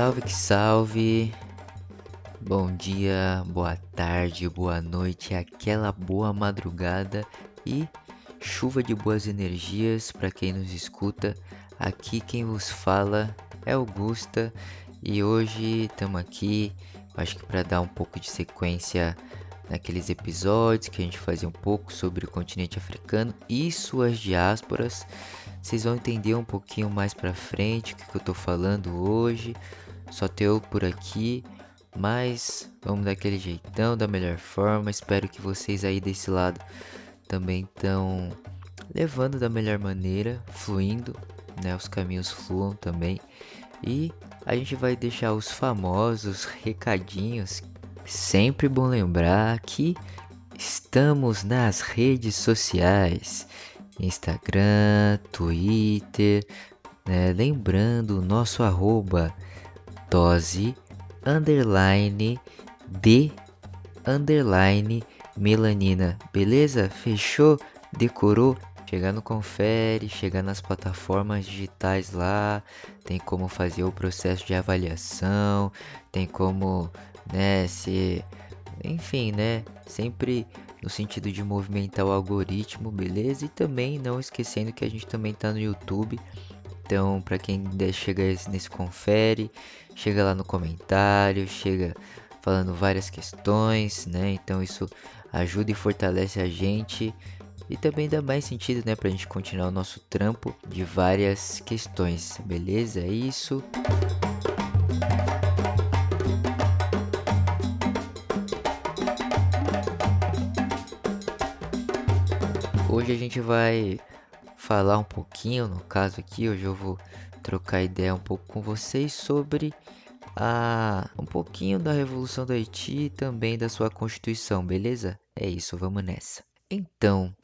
Salve que salve! Bom dia, boa tarde, boa noite, aquela boa madrugada e chuva de boas energias para quem nos escuta. Aqui quem vos fala é Augusta e hoje estamos aqui, acho que para dar um pouco de sequência naqueles episódios que a gente fazia um pouco sobre o continente africano e suas diásporas. Vocês vão entender um pouquinho mais para frente o que, que eu tô falando hoje. Só teu por aqui, mas vamos daquele jeitão, da melhor forma. Espero que vocês aí desse lado também estão levando da melhor maneira, fluindo, né? Os caminhos fluam também. E a gente vai deixar os famosos recadinhos. Sempre bom lembrar que estamos nas redes sociais. Instagram, Twitter, né? lembrando o nosso arroba dose underline de underline melanina, beleza? Fechou? Decorou? Chegar no Confere, chegar nas plataformas digitais lá, tem como fazer o processo de avaliação, tem como, né, se, enfim, né, sempre no sentido de movimentar o algoritmo, beleza? E também não esquecendo que a gente também tá no YouTube. Então, para quem chega nesse confere, chega lá no comentário, chega falando várias questões, né? Então isso ajuda e fortalece a gente e também dá mais sentido, né, pra gente continuar o nosso trampo de várias questões, beleza? É isso. Hoje a gente vai falar um pouquinho, no caso aqui, hoje eu vou trocar ideia um pouco com vocês sobre a um pouquinho da Revolução do Haiti e também da sua Constituição, beleza? É isso, vamos nessa. Então,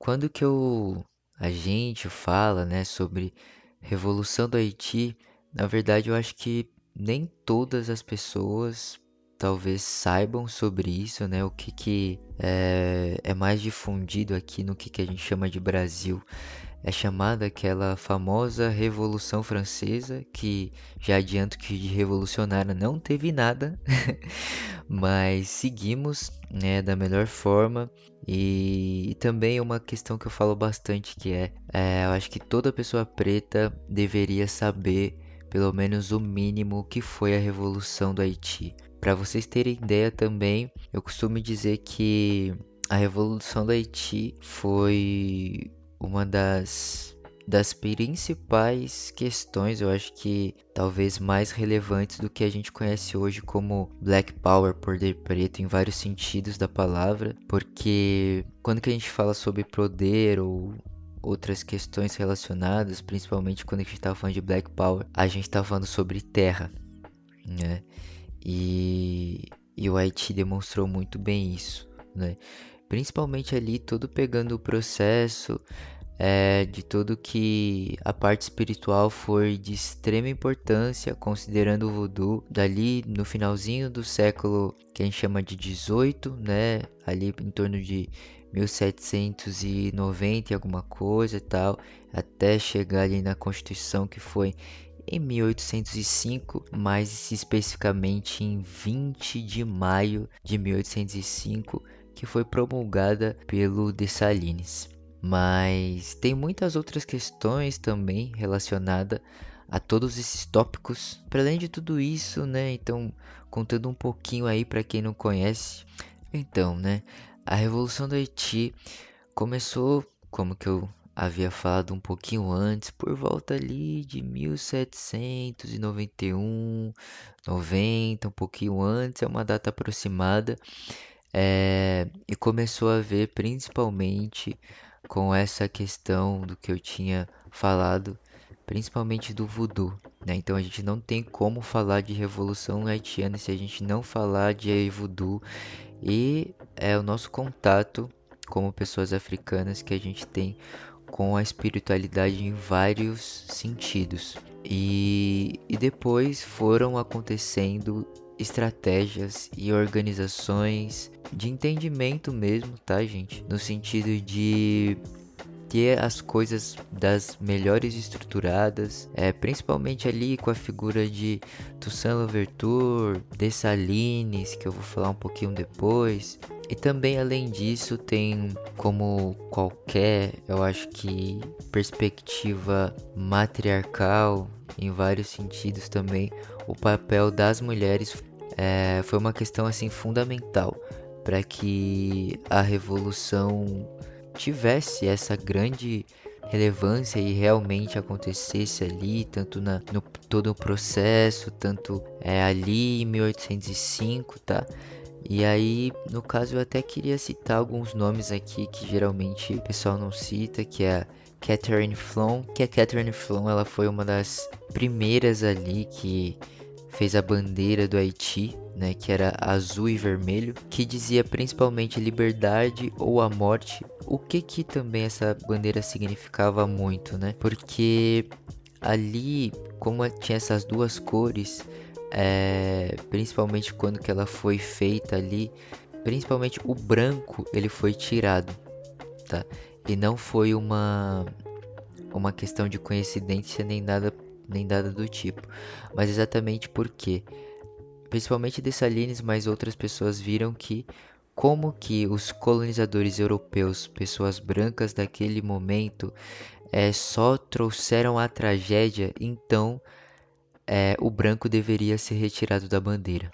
quando que eu a gente fala, né, sobre Revolução do Haiti, na verdade eu acho que nem todas as pessoas talvez saibam sobre isso, né? O que, que é, é mais difundido aqui no que, que a gente chama de Brasil. É chamada aquela famosa Revolução Francesa, que já adianto que de revolucionária não teve nada, mas seguimos né, da melhor forma. E, e, também uma questão que eu falo bastante que é, é, eu acho que toda pessoa preta deveria saber pelo menos o mínimo que foi a Revolução do Haiti. Para vocês terem ideia também, eu costumo dizer que a Revolução do Haiti foi uma das, das principais questões, eu acho que talvez mais relevantes do que a gente conhece hoje como Black Power, poder preto, em vários sentidos da palavra, porque quando que a gente fala sobre poder ou outras questões relacionadas, principalmente quando a gente estava falando de Black Power, a gente estava falando sobre terra, né? E, e o Haiti demonstrou muito bem isso, né? Principalmente ali, todo pegando o processo é, de tudo que a parte espiritual foi de extrema importância, considerando o voodoo, dali no finalzinho do século que a gente chama de 18, né? Ali em torno de 1790 e alguma coisa e tal, até chegar ali na Constituição que foi em 1805, mais especificamente em 20 de maio de 1805, que foi promulgada pelo Dessalines. Mas tem muitas outras questões também relacionadas a todos esses tópicos. Para além de tudo isso, né? Então, contando um pouquinho aí para quem não conhece, então, né? A Revolução do Haiti começou, como que eu havia falado um pouquinho antes, por volta ali de 1791, 90, um pouquinho antes, é uma data aproximada, é, e começou a ver principalmente com essa questão do que eu tinha falado, principalmente do voodoo. Né? Então a gente não tem como falar de revolução haitiana se a gente não falar de voodoo e é o nosso contato como pessoas africanas que a gente tem com a espiritualidade em vários sentidos. E, e depois foram acontecendo estratégias e organizações de entendimento mesmo, tá, gente? No sentido de ter as coisas das melhores estruturadas, é, principalmente ali com a figura de Toussaint Louverture, Dessalines, que eu vou falar um pouquinho depois. E também além disso tem como qualquer, eu acho que perspectiva matriarcal em vários sentidos também, o papel das mulheres é, foi uma questão assim fundamental para que a revolução tivesse essa grande relevância e realmente acontecesse ali, tanto na, no todo o processo, tanto é, ali em 1805, tá? E aí, no caso, eu até queria citar alguns nomes aqui que geralmente o pessoal não cita, que é a Catherine Flon, que a Catherine Flon, ela foi uma das primeiras ali que fez a bandeira do Haiti, né, que era azul e vermelho, que dizia principalmente liberdade ou a morte. O que que também essa bandeira significava muito, né? Porque ali, como tinha essas duas cores, é, principalmente quando que ela foi feita ali, principalmente o branco ele foi tirado, tá? E não foi uma uma questão de coincidência nem nada nem nada do tipo, mas exatamente porque, principalmente Dessalines, mas outras pessoas viram que como que os colonizadores europeus, pessoas brancas daquele momento, é, só trouxeram a tragédia, então é, o branco deveria ser retirado da bandeira.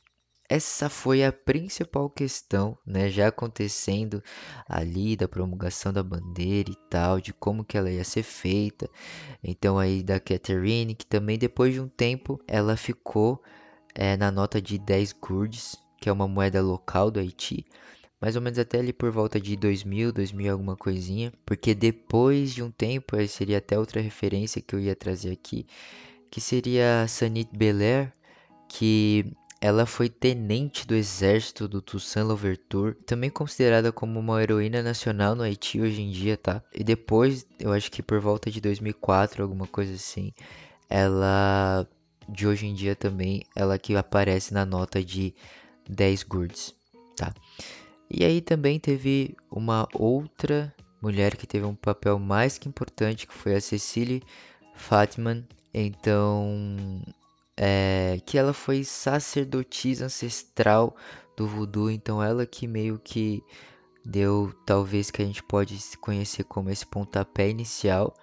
Essa foi a principal questão, né, já acontecendo ali da promulgação da bandeira e tal, de como que ela ia ser feita. Então aí da Catherine, que também depois de um tempo ela ficou é, na nota de 10 gurdes, que é uma moeda local do Haiti, mais ou menos até ali por volta de 2000, 2000 alguma coisinha, porque depois de um tempo, aí seria até outra referência que eu ia trazer aqui, que seria Sanit Belair, que ela foi tenente do exército do Toussaint Louverture, também considerada como uma heroína nacional no Haiti hoje em dia, tá? E depois, eu acho que por volta de 2004, alguma coisa assim, ela de hoje em dia também, ela que aparece na nota de 10 gourds, tá? E aí também teve uma outra mulher que teve um papel mais que importante, que foi a Cecily Fatman. Então, é, que ela foi sacerdotisa ancestral do voodoo, então ela que meio que deu talvez que a gente pode conhecer como esse pontapé inicial.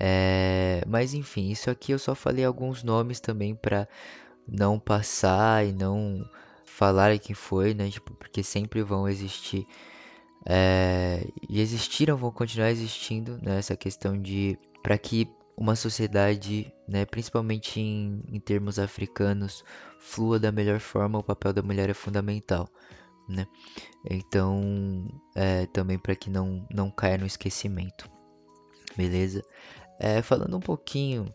É, mas enfim, isso aqui eu só falei alguns nomes também para não passar e não falar quem foi, né? Tipo, porque sempre vão existir é, e existiram, vão continuar existindo né? questão de para que uma sociedade, né, principalmente em, em termos africanos, flua da melhor forma, o papel da mulher é fundamental. Né? Então, é, também para que não, não caia no esquecimento. Beleza? É, falando um pouquinho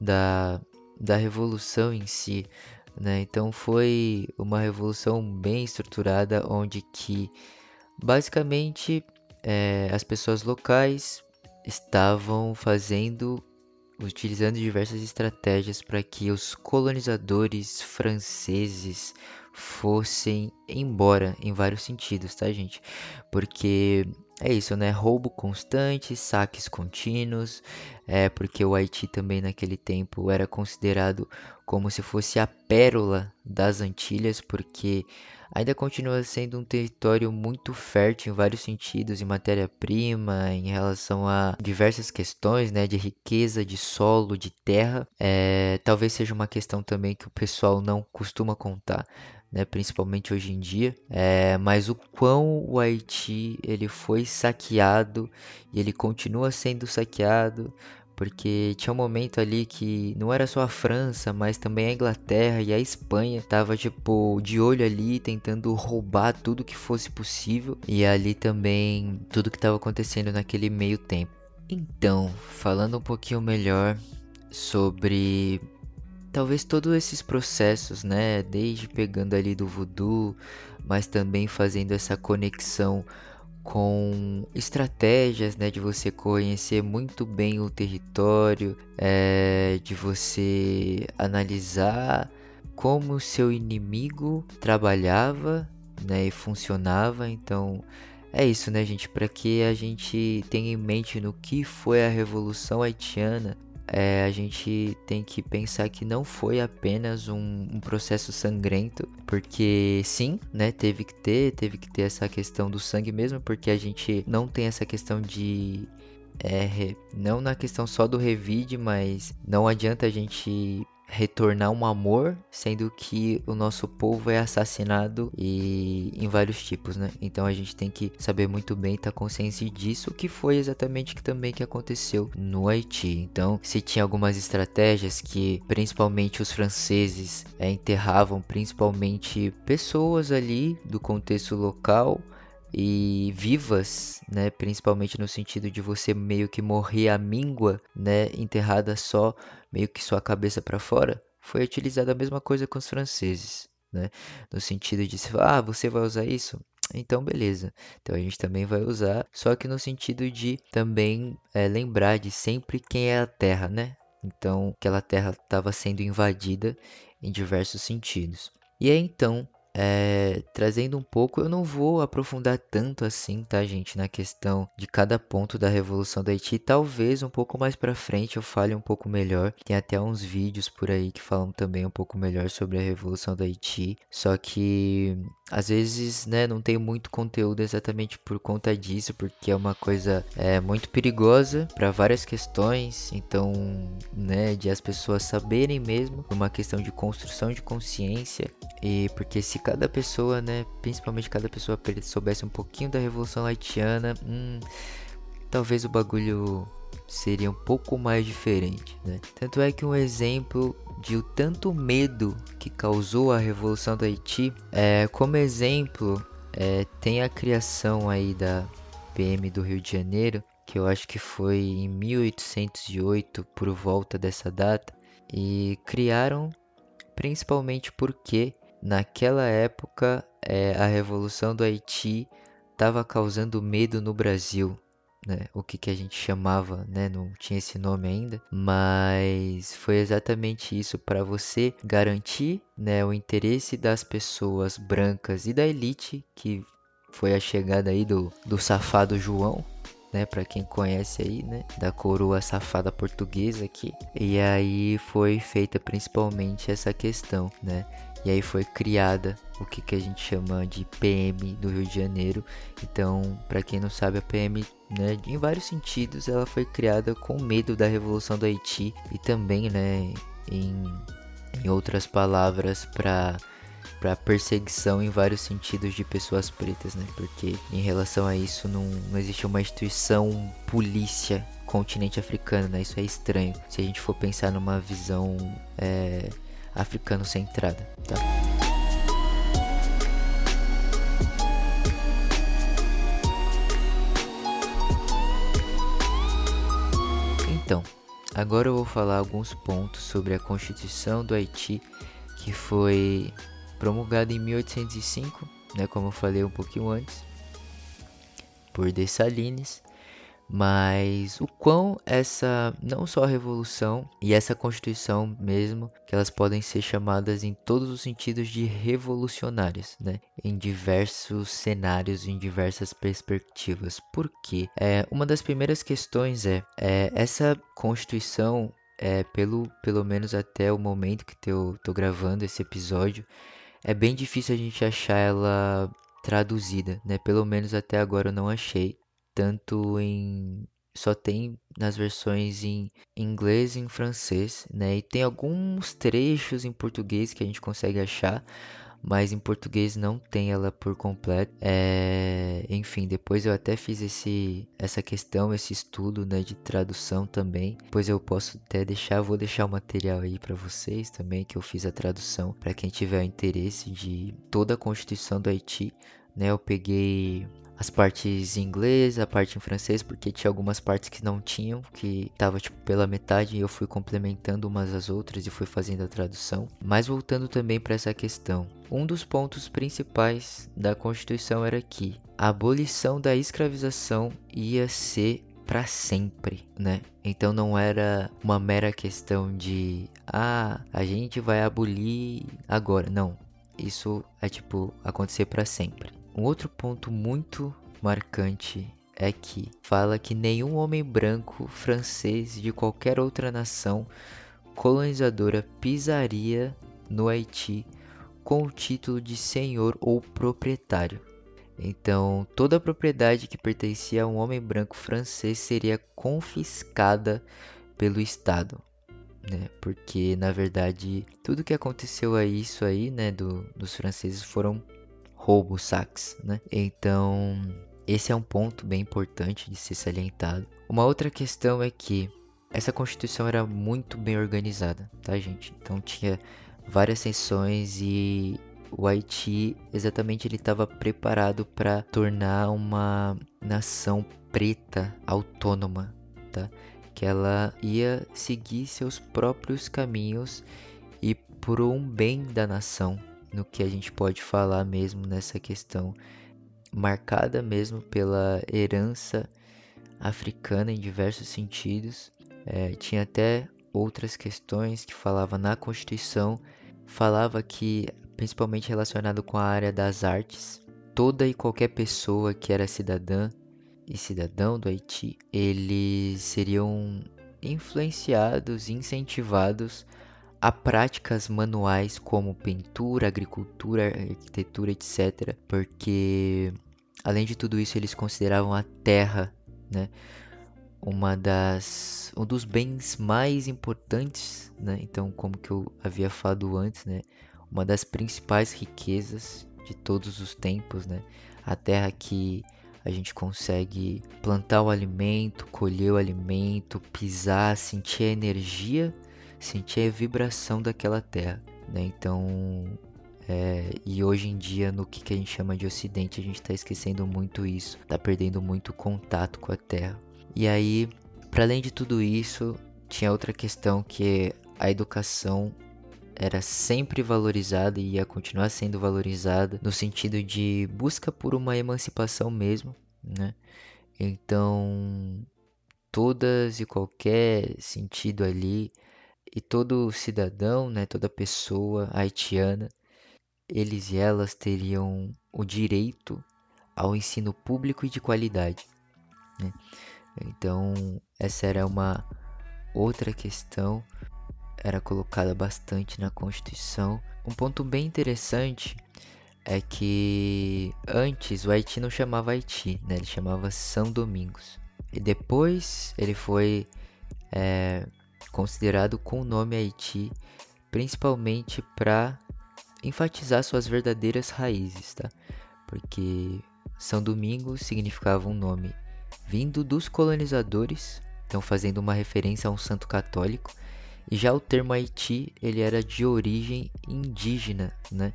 da, da revolução em si, né? Então foi uma revolução bem estruturada, onde que basicamente é, as pessoas locais estavam fazendo, utilizando diversas estratégias para que os colonizadores franceses fossem embora em vários sentidos, tá, gente? Porque é isso, né? Roubo constante, saques contínuos, é porque o Haiti também naquele tempo era considerado como se fosse a pérola das Antilhas, porque ainda continua sendo um território muito fértil em vários sentidos, em matéria-prima, em relação a diversas questões, né, de riqueza de solo, de terra. É, talvez seja uma questão também que o pessoal não costuma contar. Né, principalmente hoje em dia, é, mas o quão o Haiti ele foi saqueado e ele continua sendo saqueado porque tinha um momento ali que não era só a França, mas também a Inglaterra e a Espanha tava tipo de olho ali tentando roubar tudo que fosse possível e ali também tudo que estava acontecendo naquele meio tempo. Então, falando um pouquinho melhor sobre talvez todos esses processos, né, desde pegando ali do voodoo, mas também fazendo essa conexão com estratégias, né, de você conhecer muito bem o território, é, de você analisar como o seu inimigo trabalhava, né, e funcionava. Então, é isso, né, gente? Para que a gente tenha em mente no que foi a Revolução Haitiana, é, a gente tem que pensar que não foi apenas um, um, processo sangrento, porque sim, né, teve que ter, teve que ter essa questão do sangue mesmo, porque a gente não tem essa questão de é, não na questão só do revide, mas não adianta a gente retornar um amor, sendo que o nosso povo é assassinado e em vários tipos, né? Então a gente tem que saber muito bem, estar tá consciente disso, que foi exatamente que também que aconteceu no Haiti. Então, se tinha algumas estratégias que principalmente os franceses é, enterravam principalmente pessoas ali do contexto local e vivas, né, principalmente no sentido de você meio que morrer à míngua, né, enterrada só meio que sua cabeça para fora, foi utilizada a mesma coisa com os franceses, né, no sentido de ah, você vai usar isso? Então, beleza. Então a gente também vai usar, só que no sentido de também é, lembrar de sempre quem é a Terra, né? Então, aquela Terra estava sendo invadida em diversos sentidos. E aí então é, trazendo um pouco, eu não vou aprofundar tanto assim, tá, gente, na questão de cada ponto da Revolução do Haiti. Talvez um pouco mais para frente eu fale um pouco melhor. Tem até uns vídeos por aí que falam também um pouco melhor sobre a Revolução do Haiti. Só que às vezes, né, não tem muito conteúdo exatamente por conta disso, porque é uma coisa é, muito perigosa para várias questões. Então, né, de as pessoas saberem mesmo, uma questão de construção de consciência e porque se cada pessoa, né, principalmente cada pessoa soubesse um pouquinho da Revolução Haitiana, hum, talvez o bagulho seria um pouco mais diferente, né? Tanto é que um exemplo de o tanto medo que causou a Revolução do Haiti, é, como exemplo, é, tem a criação aí da PM do Rio de Janeiro, que eu acho que foi em 1808 por volta dessa data, e criaram principalmente porque Naquela época, é, a Revolução do Haiti estava causando medo no Brasil, né? O que, que a gente chamava, né? Não tinha esse nome ainda, mas foi exatamente isso para você garantir, né, o interesse das pessoas brancas e da elite que foi a chegada aí do, do safado João, né, para quem conhece aí, né, da coroa safada portuguesa aqui. E aí foi feita principalmente essa questão, né, e aí foi criada o que, que a gente chama de PM do Rio de Janeiro. Então, para quem não sabe, a PM, né, em vários sentidos, ela foi criada com medo da Revolução do Haiti e também, né, em, em outras palavras, para para perseguição em vários sentidos de pessoas pretas, né? Porque em relação a isso não, não existe uma instituição polícia continente africano, né? Isso é estranho. Se a gente for pensar numa visão é, africano centrada, tá? Então, agora eu vou falar alguns pontos sobre a Constituição do Haiti, que foi promulgada em 1805, né, como eu falei um pouquinho antes, por Dessalines, mas o quão essa não só a revolução e essa constituição mesmo que elas podem ser chamadas em todos os sentidos de revolucionárias, né? Em diversos cenários, em diversas perspectivas. Por quê? É, uma das primeiras questões é, é essa constituição é, pelo, pelo menos até o momento que eu tô gravando esse episódio, é bem difícil a gente achar ela traduzida, né? Pelo menos até agora eu não achei tanto em só tem nas versões em inglês e em francês, né? E tem alguns trechos em português que a gente consegue achar, mas em português não tem ela por completo. É... Enfim, depois eu até fiz esse, essa questão, esse estudo né, de tradução também. Depois eu posso até deixar, vou deixar o material aí para vocês também, que eu fiz a tradução, para quem tiver interesse de toda a Constituição do Haiti. Né, eu peguei as partes em inglês, a parte em francês, porque tinha algumas partes que não tinham, que tava tipo pela metade e eu fui complementando umas às outras e fui fazendo a tradução. Mas voltando também para essa questão, um dos pontos principais da Constituição era que a abolição da escravização ia ser para sempre, né? Então não era uma mera questão de ah, a gente vai abolir agora. Não. Isso é tipo acontecer para sempre. Um outro ponto muito, marcante é que fala que nenhum homem branco, francês de qualquer outra nação colonizadora pisaria no Haiti com o título de senhor ou proprietário. Então, toda a propriedade que pertencia a um homem branco francês seria confiscada pelo Estado, né? Porque na verdade tudo que aconteceu a isso aí, né, do, dos franceses foram roubos, saques, né? Então, esse é um ponto bem importante de ser salientado. Uma outra questão é que essa constituição era muito bem organizada, tá, gente? Então tinha várias sessões e o Haiti exatamente ele estava preparado para tornar uma nação preta autônoma, tá? Que ela ia seguir seus próprios caminhos e por um bem da nação, no que a gente pode falar mesmo nessa questão marcada mesmo pela herança africana em diversos sentidos. É, tinha até outras questões que falava na Constituição, falava que, principalmente relacionado com a área das artes, toda e qualquer pessoa que era cidadã e cidadão do Haiti, eles seriam influenciados, incentivados a práticas manuais como pintura, agricultura, arquitetura, etc. Porque além de tudo isso, eles consideravam a terra, né, uma das um dos bens mais importantes, né? Então, como que eu havia falado antes, né? Uma das principais riquezas de todos os tempos, né? A terra que a gente consegue plantar o alimento, colher o alimento, pisar, sentir a energia, sentir a vibração daquela terra, né? Então, é, e hoje em dia, no que, que a gente chama de Ocidente, a gente está esquecendo muito isso, está perdendo muito contato com a Terra. E aí, para além de tudo isso, tinha outra questão que a educação era sempre valorizada e ia continuar sendo valorizada no sentido de busca por uma emancipação mesmo, né? Então, todas e qualquer sentido ali e todo cidadão, né, toda pessoa haitiana, eles e elas teriam o direito ao ensino público e de qualidade. Né? Então, essa era uma outra questão, era colocada bastante na Constituição. Um ponto bem interessante é que antes o Haiti não chamava Haiti, né? ele chamava São Domingos. E depois ele foi é, considerado com o nome Haiti, principalmente para enfatizar suas verdadeiras raízes, tá? Porque São Domingos significava um nome vindo dos colonizadores, então fazendo uma referência a um santo católico, e já o termo Haiti, ele era de origem indígena, né?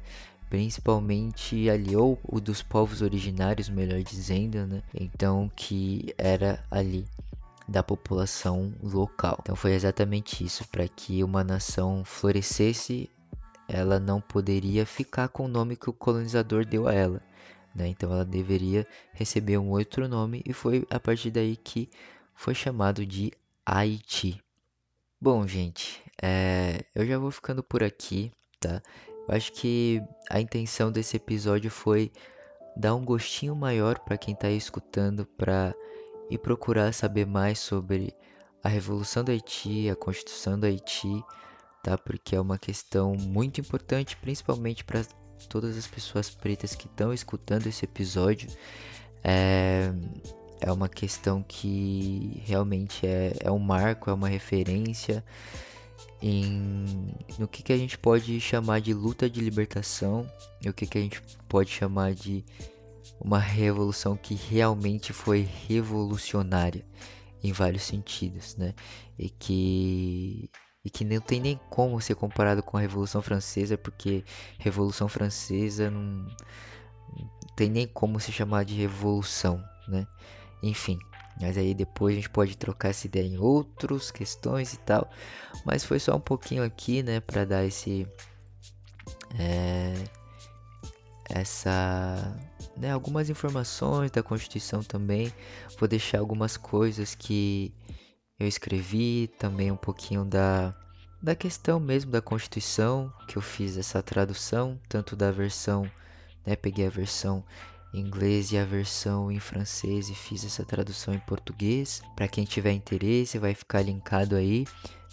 Principalmente ali, ou dos povos originários, melhor dizendo, né? Então, que era ali da população local. Então foi exatamente isso, para que uma nação florescesse, ela não poderia ficar com o nome que o colonizador deu a ela. Né? Então ela deveria receber um outro nome e foi a partir daí que foi chamado de Haiti. Bom, gente, é... eu já vou ficando por aqui, tá? Eu acho que a intenção desse episódio foi dar um gostinho maior para quem está escutando, para ir procurar saber mais sobre a Revolução do Haiti, a Constituição do Haiti, tá? Porque é uma questão muito importante, principalmente para todas as pessoas pretas que estão escutando esse episódio. É, é uma questão que realmente é, é um marco, é uma referência em no que, que a gente pode chamar de luta de libertação e o que, que a gente pode chamar de uma revolução que realmente foi revolucionária em vários sentidos, né? E que e que não tem nem como ser comparado com a Revolução Francesa, porque Revolução Francesa não, não tem nem como se chamar de revolução, né? Enfim, mas aí depois a gente pode trocar essa ideia em outras questões e tal. Mas foi só um pouquinho aqui, né, para dar esse é, essa né, algumas informações da Constituição também. Vou deixar algumas coisas que eu escrevi também um pouquinho da, da questão mesmo da Constituição, que eu fiz essa tradução, tanto da versão, né, peguei a versão inglês e a versão em francês e fiz essa tradução em português. Para quem tiver interesse, vai ficar linkado aí,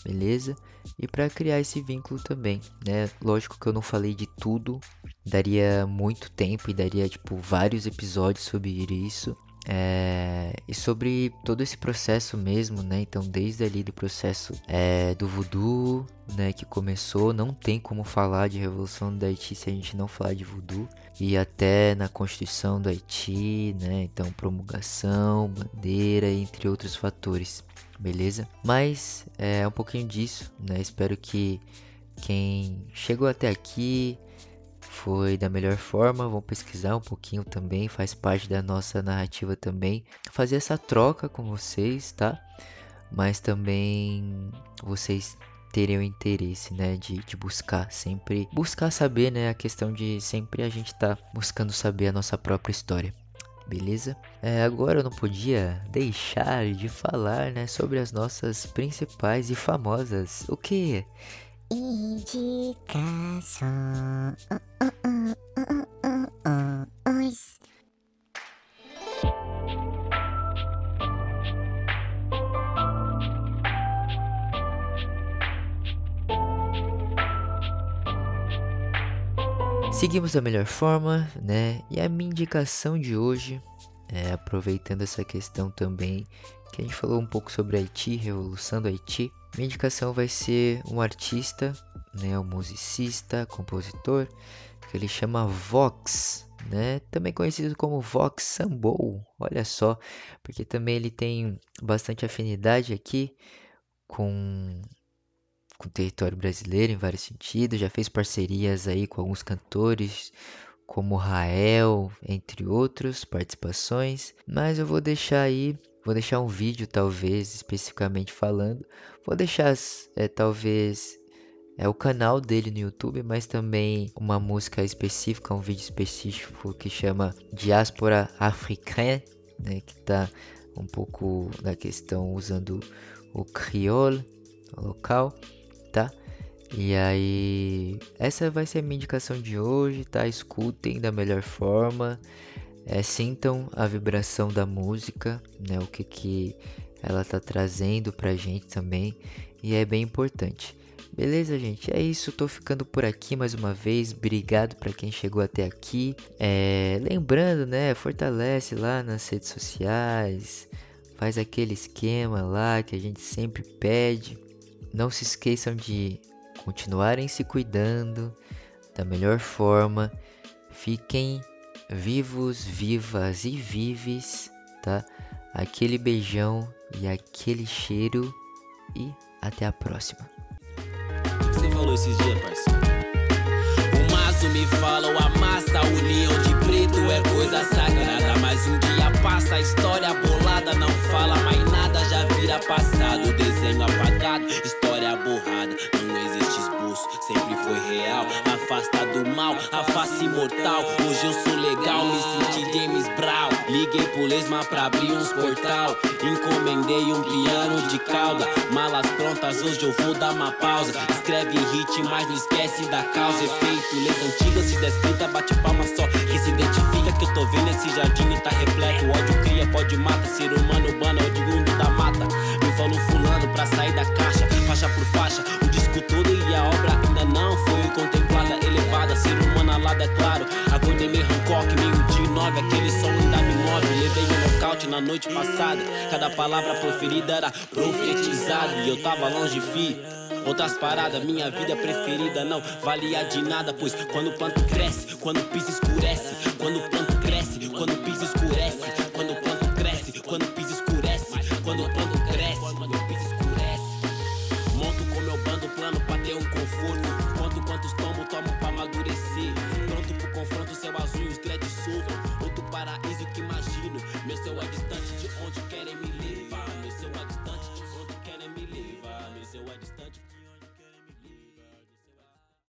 beleza? E para criar esse vínculo também, né? Lógico que eu não falei de tudo, daria muito tempo e daria tipo vários episódios sobre isso. É, e sobre todo esse processo mesmo, né? Então, desde ali do processo é, do voodoo, né, que começou, não tem como falar de Revolução do Haiti se a gente não falar de voodoo. E até na Constituição do Haiti, né? Então, promulgação, bandeira, entre outros fatores, beleza? Mas é um pouquinho disso, né? Espero que quem chegou até aqui foi da melhor forma. Vamos pesquisar um pouquinho também, faz parte da nossa narrativa também. Fazer essa troca com vocês, tá? Mas também vocês terem o interesse, né, de, de buscar sempre, buscar saber, né, a questão de sempre a gente tá buscando saber a nossa própria história. Beleza? É, agora eu não podia deixar de falar, né, sobre as nossas principais e famosas. O que? Indicação. Seguimos da melhor forma, né? E a minha indicação de hoje, é, aproveitando essa questão também que a gente falou um pouco sobre Haiti, Revolução do Haiti, minha indicação vai ser um artista, né, um musicista, compositor, que ele chama Vox, né, também conhecido como Vox Sambou. Olha só, porque também ele tem bastante afinidade aqui com com o território brasileiro em vários sentidos, já fez parcerias aí com alguns cantores, como Rael, entre outros participações, mas eu vou deixar aí, vou deixar um vídeo talvez especificamente falando, vou deixar é, talvez é o canal dele no YouTube, mas também uma música específica, um vídeo específico que chama Diáspora Africaine, né, que tá um pouco da questão usando o crioulo local tá? E aí, essa vai ser a minha indicação de hoje, tá? Escutem da melhor forma, é, sintam a vibração da música, né? O que que ela tá trazendo pra gente também, e é bem importante. Beleza, gente? É isso. Tô ficando por aqui mais uma vez. Obrigado para quem chegou até aqui. É, lembrando, né? Fortalece lá nas redes sociais. Faz aquele esquema lá que a gente sempre pede. Não se esqueçam de continuarem se cuidando da melhor forma. Fiquem vivos, vivas e vives, tá? Aquele beijão e aquele cheiro e até a próxima. Você falou esses dias, parceiro? O maço me fala, a união de preto é coisa sagrada. Mas um dia passa, a história bolada não fala mais nada, já vira passado, desenho apagado sempre foi real. Afasta do mal, a face imortal. Hoje eu sou legal, me senti James Brown. Liguei pro Lesma pra abrir uns portal. Encomendei um piano de cauda. Malas prontas, hoje eu vou dar uma pausa. Escreve hit, mas não esquece da causa. Efeito, leis antigas, se descrita, bate palma só. Que se identifica que eu tô vendo esse jardim e tá repleto. Ódio cria, pode mata. Ser humano bana, é o de mundo da mata. Me falou fulano pra sair da caixa faixa por faixa. O disco todo e a obra Meio Hancock, meio dia nove. Aquele som ainda me move. Levei um nocaute na noite passada. Cada palavra proferida era profetizada. E eu tava longe, fi. Outras paradas, minha vida preferida não valia de nada, pois quando o planto cresce, quando o piso escurece, quando o planto cresce, quando o piso escurece,